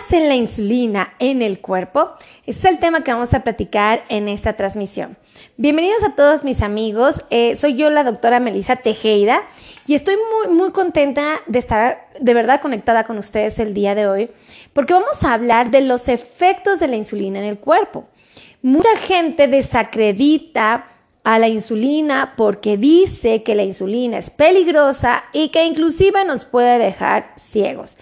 hace la insulina en el cuerpo? Es el tema que vamos a platicar en esta transmisión. Bienvenidos a todos mis amigos. Eh, soy yo la doctora Melissa Tejeda y estoy muy, muy contenta de estar de verdad conectada con ustedes el día de hoy porque vamos a hablar de los efectos de la insulina en el cuerpo. Mucha gente desacredita a la insulina porque dice que la insulina es peligrosa y que inclusive nos puede dejar ciegos.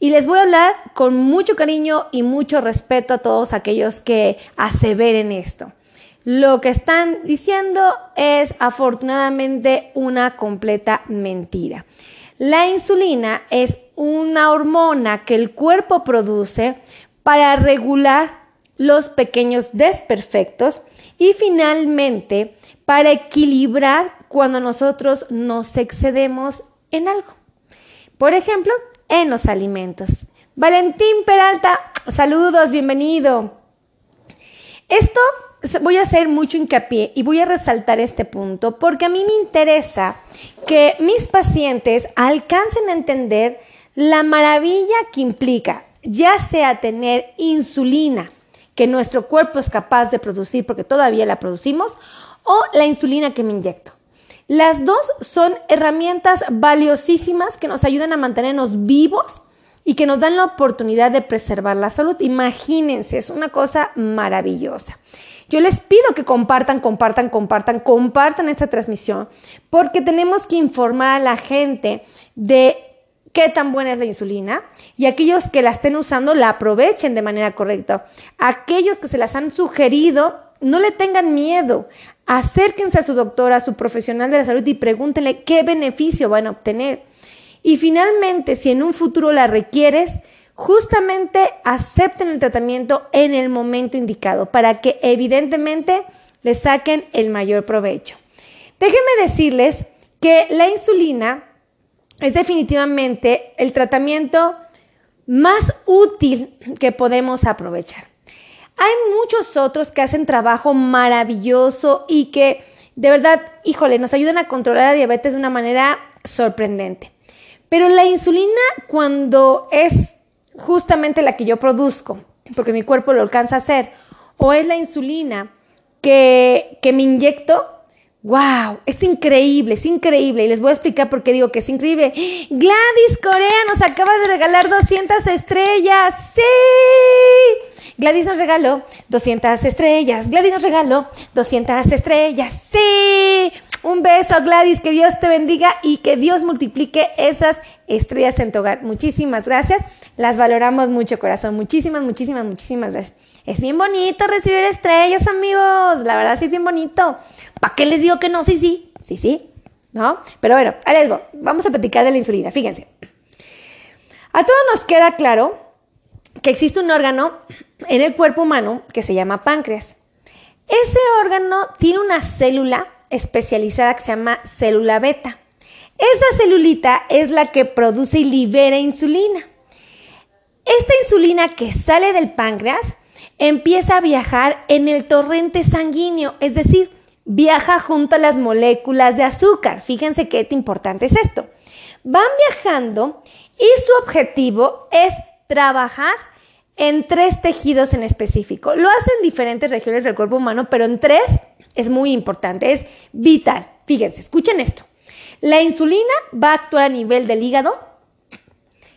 Y les voy a hablar con mucho cariño y mucho respeto a todos aquellos que aseveren esto. Lo que están diciendo es afortunadamente una completa mentira. La insulina es una hormona que el cuerpo produce para regular los pequeños desperfectos y finalmente para equilibrar cuando nosotros nos excedemos en algo. Por ejemplo, en los alimentos. Valentín Peralta, saludos, bienvenido. Esto voy a hacer mucho hincapié y voy a resaltar este punto porque a mí me interesa que mis pacientes alcancen a entender la maravilla que implica ya sea tener insulina que nuestro cuerpo es capaz de producir porque todavía la producimos o la insulina que me inyecto. Las dos son herramientas valiosísimas que nos ayudan a mantenernos vivos y que nos dan la oportunidad de preservar la salud. Imagínense, es una cosa maravillosa. Yo les pido que compartan, compartan, compartan, compartan esta transmisión, porque tenemos que informar a la gente de qué tan buena es la insulina y aquellos que la estén usando la aprovechen de manera correcta. Aquellos que se las han sugerido, no le tengan miedo. Acérquense a su doctora, a su profesional de la salud y pregúntenle qué beneficio van a obtener. Y finalmente, si en un futuro la requieres, justamente acepten el tratamiento en el momento indicado para que evidentemente le saquen el mayor provecho. Déjenme decirles que la insulina es definitivamente el tratamiento más útil que podemos aprovechar. Hay muchos otros que hacen trabajo maravilloso y que de verdad, híjole, nos ayudan a controlar la diabetes de una manera sorprendente. Pero la insulina cuando es justamente la que yo produzco, porque mi cuerpo lo alcanza a hacer, o es la insulina que, que me inyecto, ¡Wow! Es increíble, es increíble. Y les voy a explicar por qué digo que es increíble. Gladys Corea nos acaba de regalar 200 estrellas. ¡Sí! Gladys nos regaló 200 estrellas. Gladys nos regaló 200 estrellas. ¡Sí! Un beso, Gladys. Que Dios te bendiga y que Dios multiplique esas estrellas en tu hogar. Muchísimas gracias. Las valoramos mucho, corazón. Muchísimas, muchísimas, muchísimas gracias. Es bien bonito recibir estrellas, amigos. La verdad sí es bien bonito. ¿Para qué les digo que no? Sí, sí. Sí, sí. ¿No? Pero bueno, ahí les. Vamos a platicar de la insulina. Fíjense. A todos nos queda claro que existe un órgano en el cuerpo humano que se llama páncreas. Ese órgano tiene una célula especializada que se llama célula beta. Esa celulita es la que produce y libera insulina. Esta insulina que sale del páncreas empieza a viajar en el torrente sanguíneo, es decir, viaja junto a las moléculas de azúcar. Fíjense qué importante es esto. Van viajando y su objetivo es trabajar en tres tejidos en específico. Lo hacen en diferentes regiones del cuerpo humano, pero en tres es muy importante, es vital. Fíjense, escuchen esto. La insulina va a actuar a nivel del hígado,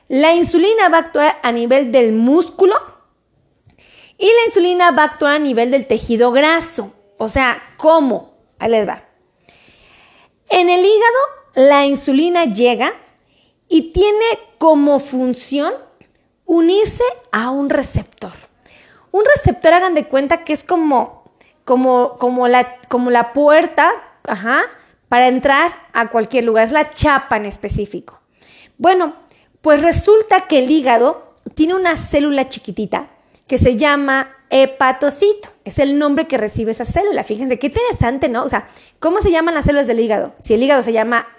la insulina va a actuar a nivel del músculo y la insulina va a actuar a nivel del tejido graso. O sea, ¿cómo? Ahí les va. En el hígado, la insulina llega y tiene como función unirse a un receptor. Un receptor, hagan de cuenta que es como, como, como, la, como la puerta ajá, para entrar a cualquier lugar, es la chapa en específico. Bueno, pues resulta que el hígado tiene una célula chiquitita que se llama hepatocito. Es el nombre que recibe esa célula. Fíjense, qué interesante, ¿no? O sea, ¿cómo se llaman las células del hígado? Si el hígado se llama,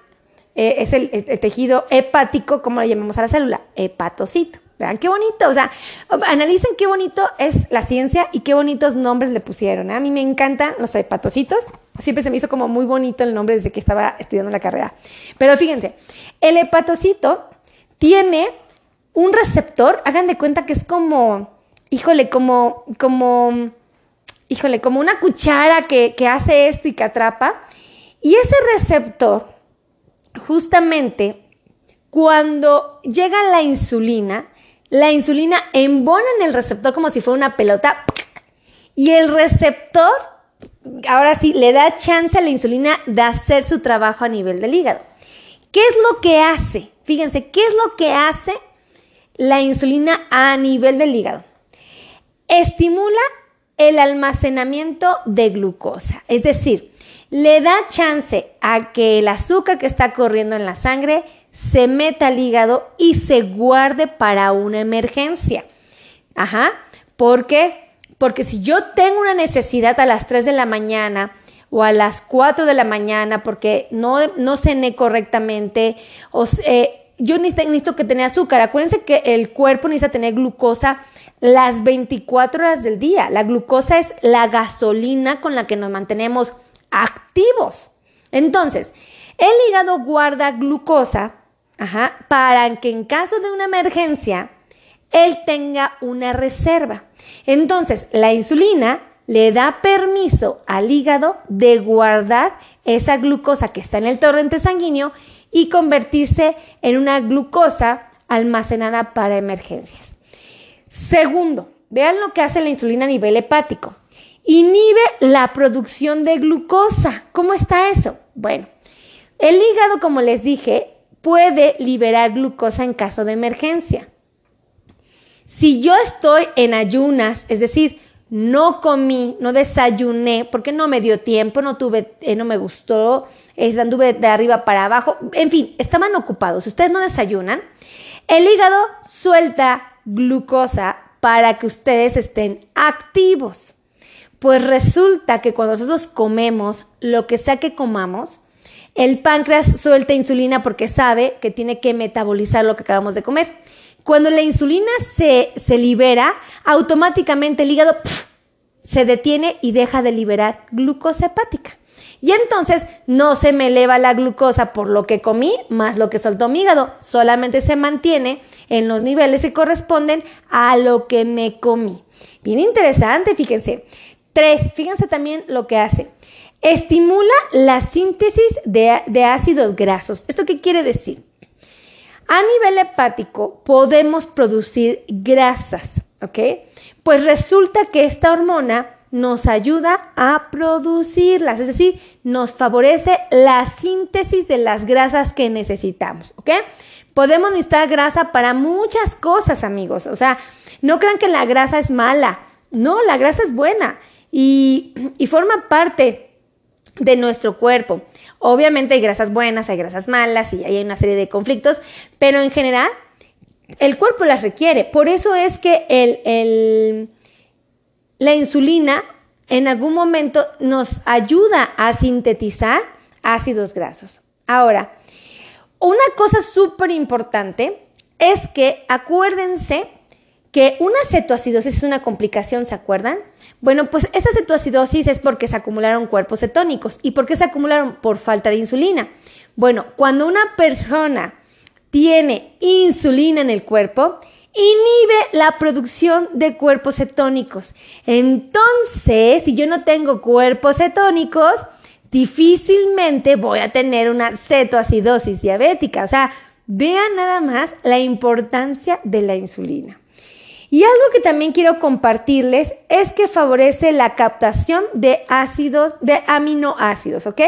eh, es el, tejido hepático, ¿cómo le llamamos a la célula? Hepatocito. Vean qué bonito, o sea, analicen qué bonito es la ciencia y qué bonitos nombres le pusieron. ¿eh? A mí me encantan los hepatocitos, siempre se me hizo como muy bonito el nombre desde que estaba estudiando la carrera. Pero fíjense, el hepatocito tiene un receptor, hagan de cuenta que es como, híjole, como, como, híjole, como una cuchara que, que hace esto y que atrapa. Y ese receptor, justamente, cuando llega la insulina, la insulina embona en el receptor como si fuera una pelota y el receptor, ahora sí, le da chance a la insulina de hacer su trabajo a nivel del hígado. ¿Qué es lo que hace? Fíjense, ¿qué es lo que hace la insulina a nivel del hígado? Estimula el almacenamiento de glucosa, es decir, le da chance a que el azúcar que está corriendo en la sangre se meta al hígado y se guarde para una emergencia. Ajá, ¿por qué? Porque si yo tengo una necesidad a las 3 de la mañana o a las 4 de la mañana porque no, no cené correctamente, o, eh, yo necesito, que tenga azúcar. Acuérdense que el cuerpo necesita tener glucosa las 24 horas del día. La glucosa es la gasolina con la que nos mantenemos activos. Entonces, el hígado guarda glucosa para que en caso de una emergencia, él tenga una reserva. Entonces, la insulina le da permiso al hígado de guardar esa glucosa que está en el torrente sanguíneo y convertirse en una glucosa almacenada para emergencias. Segundo, vean lo que hace la insulina a nivel hepático. Inhibe la producción de glucosa. ¿Cómo está eso? Bueno, el hígado, como les dije, puede liberar glucosa en caso de emergencia. Si yo estoy en ayunas, es decir, no comí, no desayuné, porque no me dio tiempo, no tuve, eh, no me gustó, anduve de arriba para abajo, en fin, estaban ocupados. Si ustedes no desayunan, el hígado suelta glucosa para que ustedes estén activos. Pues resulta que cuando nosotros comemos lo que sea que comamos, el páncreas suelta insulina porque sabe que tiene que metabolizar lo que acabamos de comer. Cuando la insulina se, libera, automáticamente el hígado se detiene y deja de liberar glucosa hepática. Y entonces no se me eleva la glucosa por lo que comí más lo que soltó mi hígado, solamente se mantiene en los niveles que corresponden a lo que me comí. Bien interesante, fíjense. Tres, fíjense también lo que hace. Estimula la síntesis de, ácidos grasos. ¿Esto qué quiere decir? A nivel hepático podemos producir grasas, ¿ok? Pues resulta que esta hormona nos ayuda a producirlas, es decir, nos favorece la síntesis de las grasas que necesitamos, ¿ok? Podemos necesitar grasa para muchas cosas, amigos. O sea, no crean que la grasa es mala. No, la grasa es buena y forma parte de nuestro cuerpo. Obviamente hay grasas buenas, hay grasas malas y hay una serie de conflictos, pero en general el cuerpo las requiere. Por eso es que el, la insulina en algún momento nos ayuda a sintetizar ácidos grasos. Ahora, una cosa súper importante es que acuérdense que una cetoacidosis es una complicación, ¿se acuerdan? Bueno, pues esa cetoacidosis es porque se acumularon cuerpos cetónicos. ¿Y por qué se acumularon? Por falta de insulina. Bueno, cuando una persona tiene insulina en el cuerpo, inhibe la producción de cuerpos cetónicos. Entonces, si yo no tengo cuerpos cetónicos, difícilmente voy a tener una cetoacidosis diabética. O sea, vean nada más la importancia de la insulina. Y algo que también quiero compartirles es que favorece la captación de ácidos, de aminoácidos, ¿ok?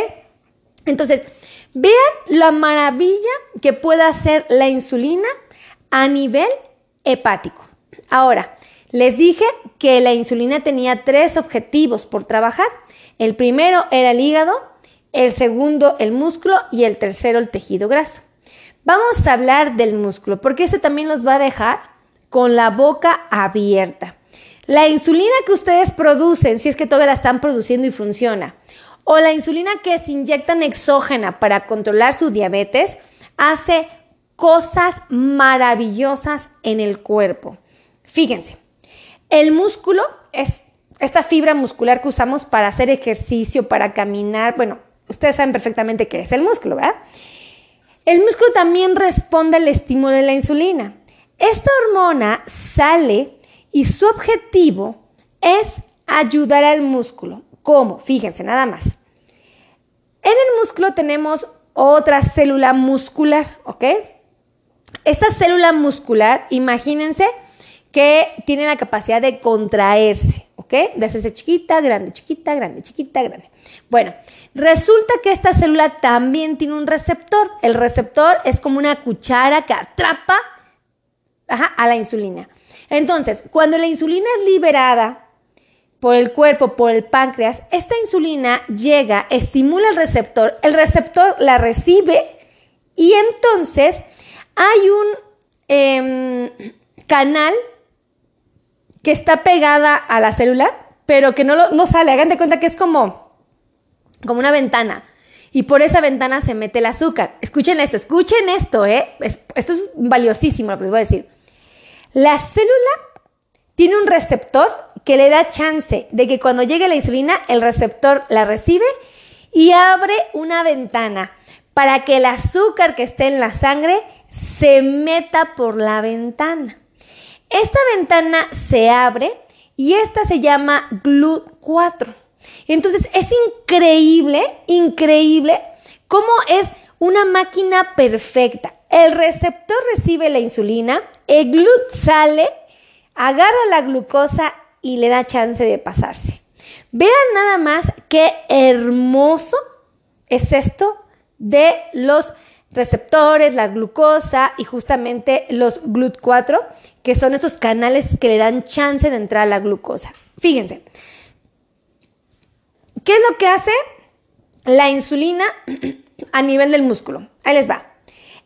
Entonces, vean la maravilla que puede hacer la insulina a nivel hepático. Ahora, les dije que la insulina tenía tres objetivos por trabajar. El primero era el hígado, el segundo el músculo y el tercero el tejido graso. Vamos a hablar del músculo porque este también los va a dejar con la boca abierta. La insulina que ustedes producen, si es que todavía la están produciendo y funciona, o la insulina que se inyectan exógena para controlar su diabetes, hace cosas maravillosas en el cuerpo. Fíjense, el músculo es esta fibra muscular que usamos para hacer ejercicio, para caminar. Bueno, ustedes saben perfectamente qué es el músculo, ¿verdad? El músculo también responde al estímulo de la insulina. Esta hormona sale y su objetivo es ayudar al músculo. ¿Cómo? Fíjense, nada más. En el músculo tenemos otra célula muscular, ¿ok? Esta célula muscular, imagínense que tiene la capacidad de contraerse, ¿ok? De hacerse chiquita, grande, chiquita, grande, chiquita, grande. Bueno, resulta que esta célula también tiene un receptor. El receptor es como una cuchara que atrapa a la insulina. Entonces, cuando la insulina es liberada por el cuerpo, por el páncreas, esta insulina llega, estimula el receptor, el receptor la recibe y entonces hay un em, canal que está pegada a la célula, pero que no, no sale. Hagan de cuenta que es como, como una ventana. Y por esa ventana se mete el azúcar. Escuchen esto, escuchen esto, ¿eh? esto es valiosísimo lo que les voy a decir. La célula tiene un receptor que le da chance de que cuando llegue la insulina, el receptor la recibe y abre una ventana para que el azúcar que esté en la sangre se meta por la ventana. Esta ventana se abre y esta se llama GLUT4. Entonces es increíble, increíble cómo es una máquina perfecta. El receptor recibe la insulina, el GLUT sale, agarra la glucosa y le da chance de pasarse. Vean nada más qué hermoso es esto de los receptores, la glucosa y justamente los GLUT4, que son esos canales que le dan chance de entrar a la glucosa. Fíjense, ¿qué es lo que hace la insulina a nivel del músculo? Ahí les va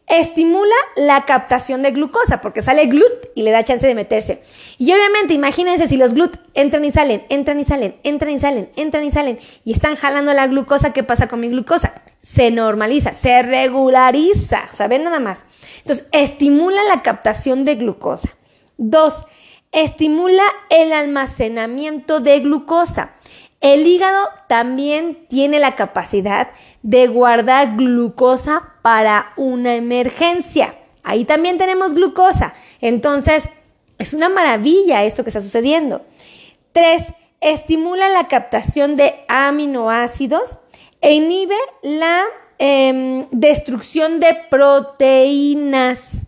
estimula la captación de glucosa, porque sale glut y le da chance de meterse. Y obviamente, imagínense si los glut entran y salen, entran y salen, entran y salen, entran y salen, y están jalando la glucosa, ¿qué pasa con mi glucosa? Se normaliza, se regulariza, ¿saben? Nada más. Entonces, estimula la captación de glucosa. Dos, estimula el almacenamiento de glucosa. El hígado también tiene la capacidad de guardar glucosa para una emergencia. Ahí también tenemos glucosa. Entonces, es una maravilla esto que está sucediendo. Tres, estimula la captación de aminoácidos e inhibe la em, destrucción de proteínas.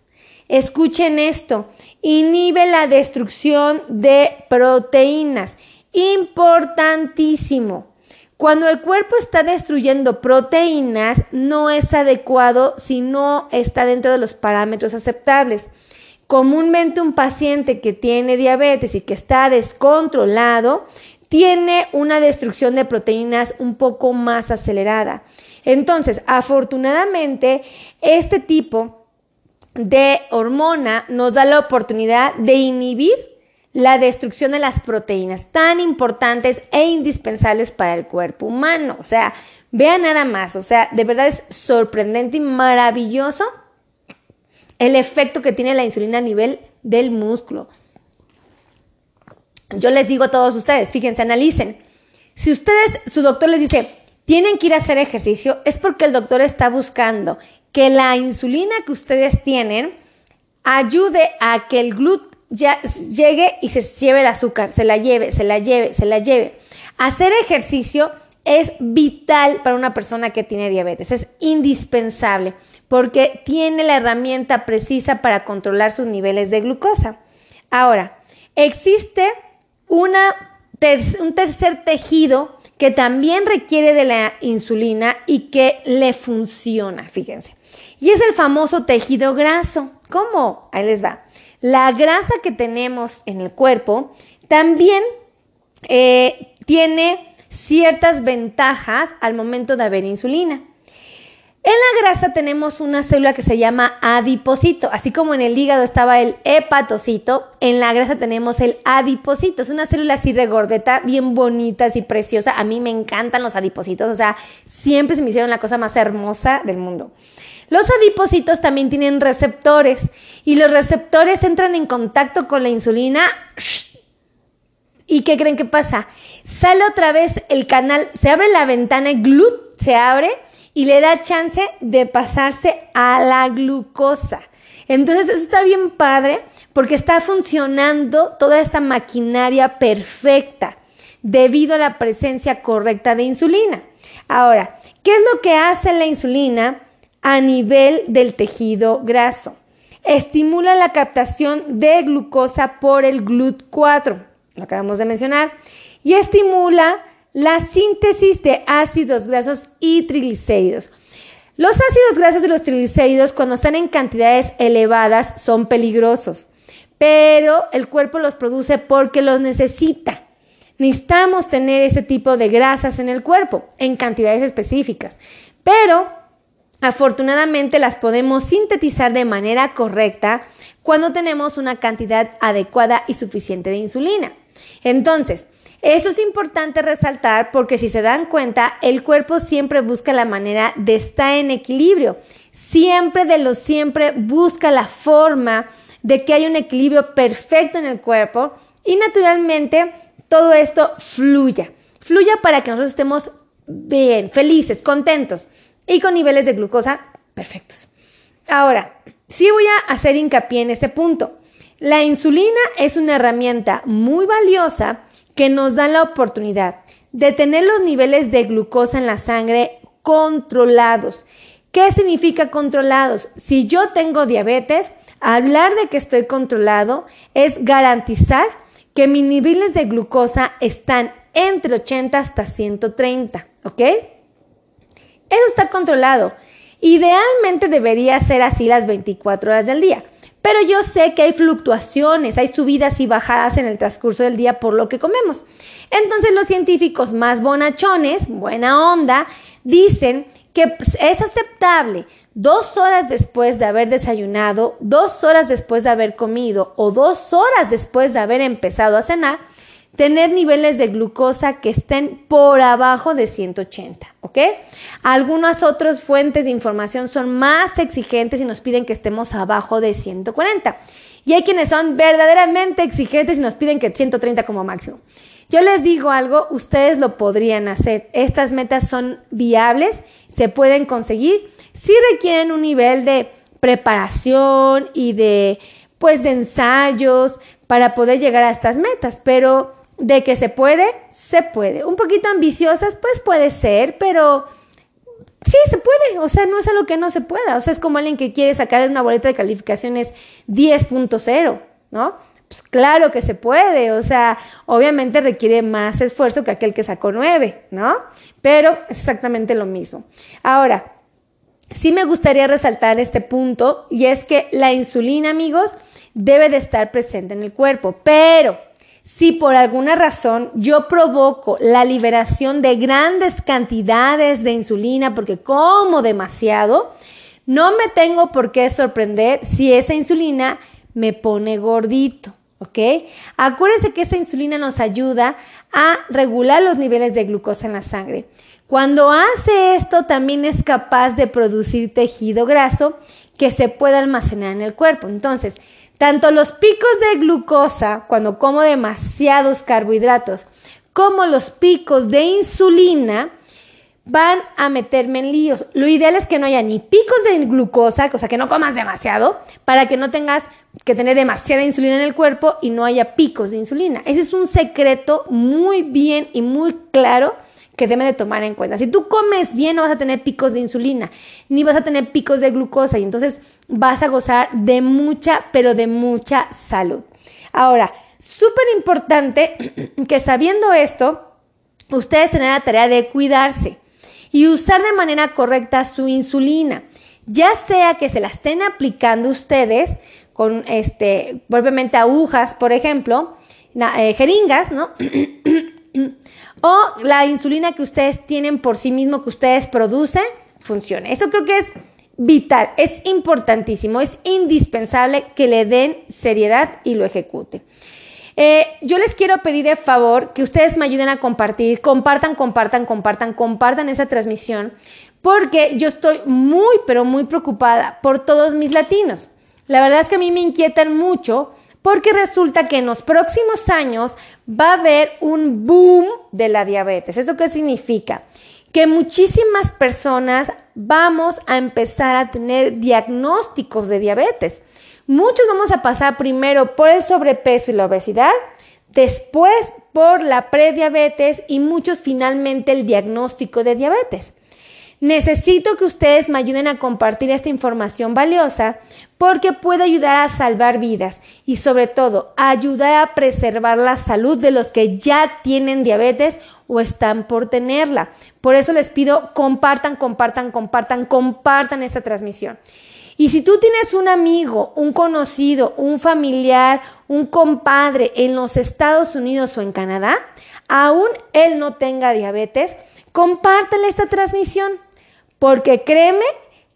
Escuchen esto, inhibe la destrucción de proteínas. Importantísimo. Cuando el cuerpo está destruyendo proteínas, no es adecuado si no está dentro de los parámetros aceptables. Comúnmente un paciente que tiene diabetes y que está descontrolado tiene una destrucción de proteínas un poco más acelerada. Entonces, afortunadamente, este tipo de hormona nos da la oportunidad de inhibir la destrucción de las proteínas tan importantes e indispensables para el cuerpo humano. O sea, vean nada más, o sea, de verdad es sorprendente y maravilloso el efecto que tiene la insulina a nivel del músculo. Yo les digo a todos ustedes, fíjense, analicen. Si ustedes, su doctor les dice, tienen que ir a hacer ejercicio, es porque el doctor está buscando que la insulina que ustedes tienen ayude a que el gluten ya llegue y se lleve el azúcar, se la lleve, se la lleve, se la lleve. Hacer ejercicio es vital para una persona que tiene diabetes, es indispensable porque tiene la herramienta precisa para controlar sus niveles de glucosa. Ahora, existe un tercer tejido que también requiere de la insulina y que le funciona, fíjense. Y es el famoso tejido graso. ¿Cómo? Ahí les va la grasa que tenemos en el cuerpo también eh, tiene ciertas ventajas al momento de haber insulina. En la grasa tenemos una célula que se llama adipocito, así como en el hígado estaba el hepatocito, en la grasa tenemos el adipocito, es una célula así regordeta, bien bonita, así preciosa, a mí me encantan los adipocitos, o sea, siempre se me hicieron la cosa más hermosa del mundo. Los adipocitos también tienen receptores y los receptores entran en contacto con la insulina. ¿Y qué creen que pasa? Sale otra vez el canal, se abre la ventana, glut se abre y le da chance de pasarse a la glucosa. Entonces, eso está bien padre porque está funcionando toda esta maquinaria perfecta debido a la presencia correcta de insulina. Ahora, ¿qué es lo que hace la insulina a nivel del tejido graso? Estimula la captación de glucosa por el GLUT4, lo acabamos de mencionar, y estimula la síntesis de ácidos grasos y triglicéridos. Los ácidos grasos y los triglicéridos cuando están en cantidades elevadas son peligrosos, pero el cuerpo los produce porque los necesita. Necesitamos tener este tipo de grasas en el cuerpo en cantidades específicas, pero afortunadamente las podemos sintetizar de manera correcta cuando tenemos una cantidad adecuada y suficiente de insulina. Entonces, eso es importante resaltar porque si se dan cuenta, el cuerpo siempre busca la manera de estar en equilibrio. Siempre de lo siempre busca la forma de que haya un equilibrio perfecto en el cuerpo y naturalmente todo esto fluya. Fluya para que nosotros estemos bien, felices, contentos y con niveles de glucosa perfectos. Ahora, sí voy a hacer hincapié en este punto. La insulina es una herramienta muy valiosa que nos dan la oportunidad de tener los niveles de glucosa en la sangre controlados. ¿Qué significa controlados? Si yo tengo diabetes, hablar de que estoy controlado es garantizar que mis niveles de glucosa están entre 80 hasta 130, ¿ok? Eso está controlado. Idealmente debería ser así las 24 horas del día. Pero yo sé que hay fluctuaciones, hay subidas y bajadas en el transcurso del día por lo que comemos. Entonces los científicos más bonachones, buena onda, dicen que es aceptable dos horas después de haber desayunado, dos horas después de haber comido o dos horas después de haber empezado a cenar, tener niveles de glucosa que estén por abajo de 180, ¿ok? Algunas otras fuentes de información son más exigentes y nos piden que estemos abajo de 140. Y hay quienes son verdaderamente exigentes y nos piden que 130 como máximo. Yo les digo algo, ustedes lo podrían hacer. Estas metas son viables, se pueden conseguir, si requieren un nivel de preparación y de pues de ensayos para poder llegar a estas metas, pero de que se puede, se puede. Un poquito ambiciosas, pues puede ser, pero sí se puede. O sea, no es algo que no se pueda. O sea, es como alguien que quiere sacar una boleta de calificaciones 10.0, ¿no? Pues claro que se puede. O sea, obviamente requiere más esfuerzo que aquel que sacó 9, ¿no? Pero es exactamente lo mismo. Ahora, sí me gustaría resaltar este punto y es que la insulina, amigos, debe de estar presente en el cuerpo, pero si por alguna razón yo provoco la liberación de grandes cantidades de insulina porque como demasiado, no me tengo por qué sorprender si esa insulina me pone gordito, ¿ok? Acuérdense que esa insulina nos ayuda a regular los niveles de glucosa en la sangre. Cuando hace esto también es capaz de producir tejido graso que se pueda almacenar en el cuerpo. Entonces, tanto los picos de glucosa, cuando como demasiados carbohidratos, como los picos de insulina, van a meterme en líos. Lo ideal es que no haya ni picos de glucosa, o sea, que no comas demasiado, para que no tengas que tener demasiada insulina en el cuerpo y no haya picos de insulina. Ese es un secreto muy bien y muy claro que debe de tomar en cuenta. Si tú comes bien, no vas a tener picos de insulina, ni vas a tener picos de glucosa, y entonces vas a gozar de mucha, pero de mucha salud. Ahora, súper importante que sabiendo esto, ustedes tengan la tarea de cuidarse y usar de manera correcta su insulina, ya sea que se la estén aplicando ustedes con, este, propiamente agujas, por ejemplo, eh, jeringas, ¿no? o la insulina que ustedes tienen por sí mismo, que ustedes producen, funcione. Eso creo que es vital, es importantísimo, es indispensable que le den seriedad y lo ejecute. Eh, yo les quiero pedir de favor que ustedes me ayuden a compartir, compartan, compartan, compartan, compartan esa transmisión, porque yo estoy muy, pero muy preocupada por todos mis latinos. La verdad es que a mí me inquietan mucho porque resulta que en los próximos años va a haber un boom de la diabetes. ¿Eso qué significa? Que muchísimas personas vamos a empezar a tener diagnósticos de diabetes. Muchos vamos a pasar primero por el sobrepeso y la obesidad, después por la prediabetes y muchos finalmente el diagnóstico de diabetes. Necesito que ustedes me ayuden a compartir esta información valiosa porque puede ayudar a salvar vidas y sobre todo ayudar a preservar la salud de los que ya tienen diabetes o están por tenerla. Por eso les pido compartan, compartan, compartan, compartan esta transmisión. Y si tú tienes un amigo, un conocido, un familiar, un compadre en los Estados Unidos o en Canadá, aún él no tenga diabetes, compártele esta transmisión. Porque créeme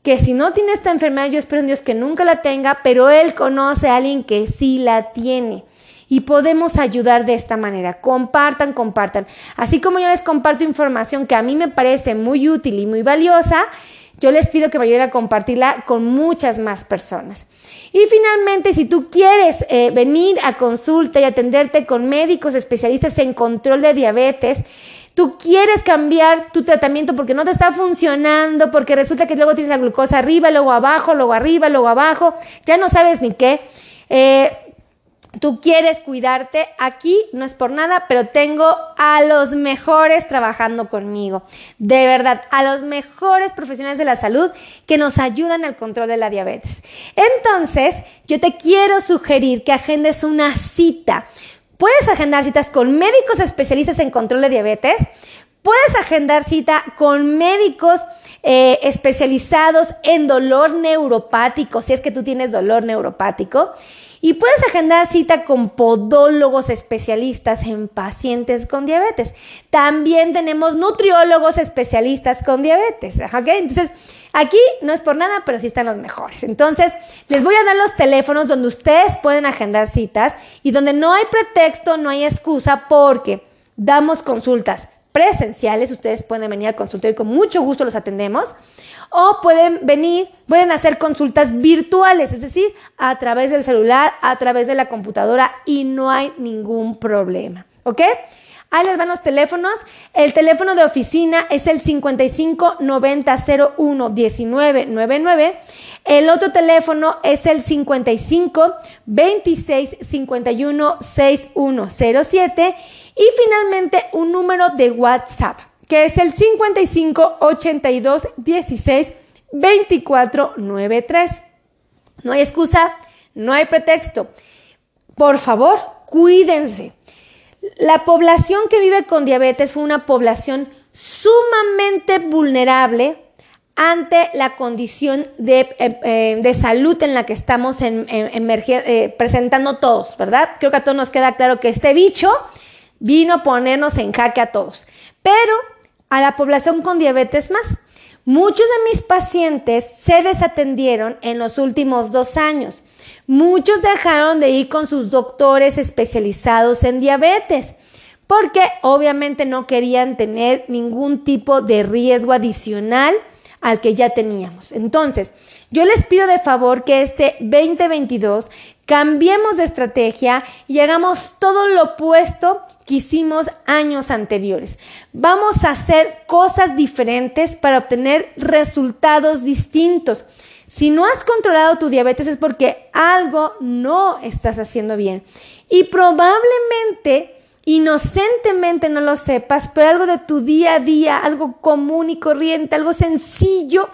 que si no tiene esta enfermedad, yo espero en Dios que nunca la tenga, pero Él conoce a alguien que sí la tiene. Y podemos ayudar de esta manera. Compartan, compartan. Así como yo les comparto información que a mí me parece muy útil y muy valiosa, yo les pido que me ayuden a compartirla con muchas más personas. Y finalmente, si tú quieres eh, venir a consulta y atenderte con médicos especialistas en control de diabetes, Tú quieres cambiar tu tratamiento porque no te está funcionando, porque resulta que luego tienes la glucosa arriba, luego abajo, luego arriba, luego abajo, ya no sabes ni qué. Eh, tú quieres cuidarte, aquí no es por nada, pero tengo a los mejores trabajando conmigo. De verdad, a los mejores profesionales de la salud que nos ayudan al control de la diabetes. Entonces, yo te quiero sugerir que agendes una cita Puedes agendar citas con médicos especialistas en control de diabetes. Puedes agendar cita con médicos eh, especializados en dolor neuropático, si es que tú tienes dolor neuropático. Y puedes agendar cita con podólogos especialistas en pacientes con diabetes. También tenemos nutriólogos especialistas con diabetes. ¿ok? Entonces, aquí no es por nada, pero sí están los mejores. Entonces, les voy a dar los teléfonos donde ustedes pueden agendar citas y donde no hay pretexto, no hay excusa porque damos consultas presenciales, ustedes pueden venir al consultorio y con mucho gusto los atendemos, o pueden venir, pueden hacer consultas virtuales, es decir, a través del celular, a través de la computadora y no hay ningún problema, ¿ok? Ahí les van los teléfonos. El teléfono de oficina es el 55 90 01 19 99. El otro teléfono es el 55 26 51 6107. Y finalmente un número de WhatsApp, que es el 55 82 16 24 93. No hay excusa, no hay pretexto. Por favor, cuídense. La población que vive con diabetes fue una población sumamente vulnerable ante la condición de, eh, eh, salud en la que estamos eh, presentando todos, ¿verdad? Creo que a todos nos queda claro que este bicho vino a ponernos en jaque a todos, pero a la población con diabetes más. Muchos de mis pacientes se desatendieron en los últimos dos años. Muchos dejaron de ir con sus doctores especializados en diabetes porque obviamente no querían tener ningún tipo de riesgo adicional al que ya teníamos. Entonces, yo les pido de favor que este 2022 cambiemos de estrategia y hagamos todo lo opuesto que hicimos años anteriores. Vamos a hacer cosas diferentes para obtener resultados distintos. Si no has controlado tu diabetes es porque algo no estás haciendo bien. Y probablemente, inocentemente no lo sepas, pero algo de tu día a día, algo común y corriente, algo sencillo,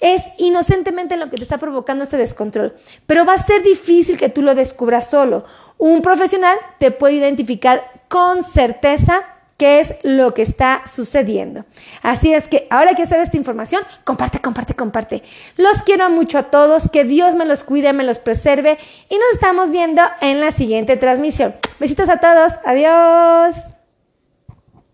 es inocentemente lo que te está provocando este descontrol. Pero va a ser difícil que tú lo descubras solo. Un profesional te puede identificar con certeza qué es lo que está sucediendo. Así es que ahora que sabes esta información, comparte, comparte, comparte. Los quiero mucho a todos, que Dios me los cuide, me los preserve y nos estamos viendo en la siguiente transmisión. Besitos a todos, adiós.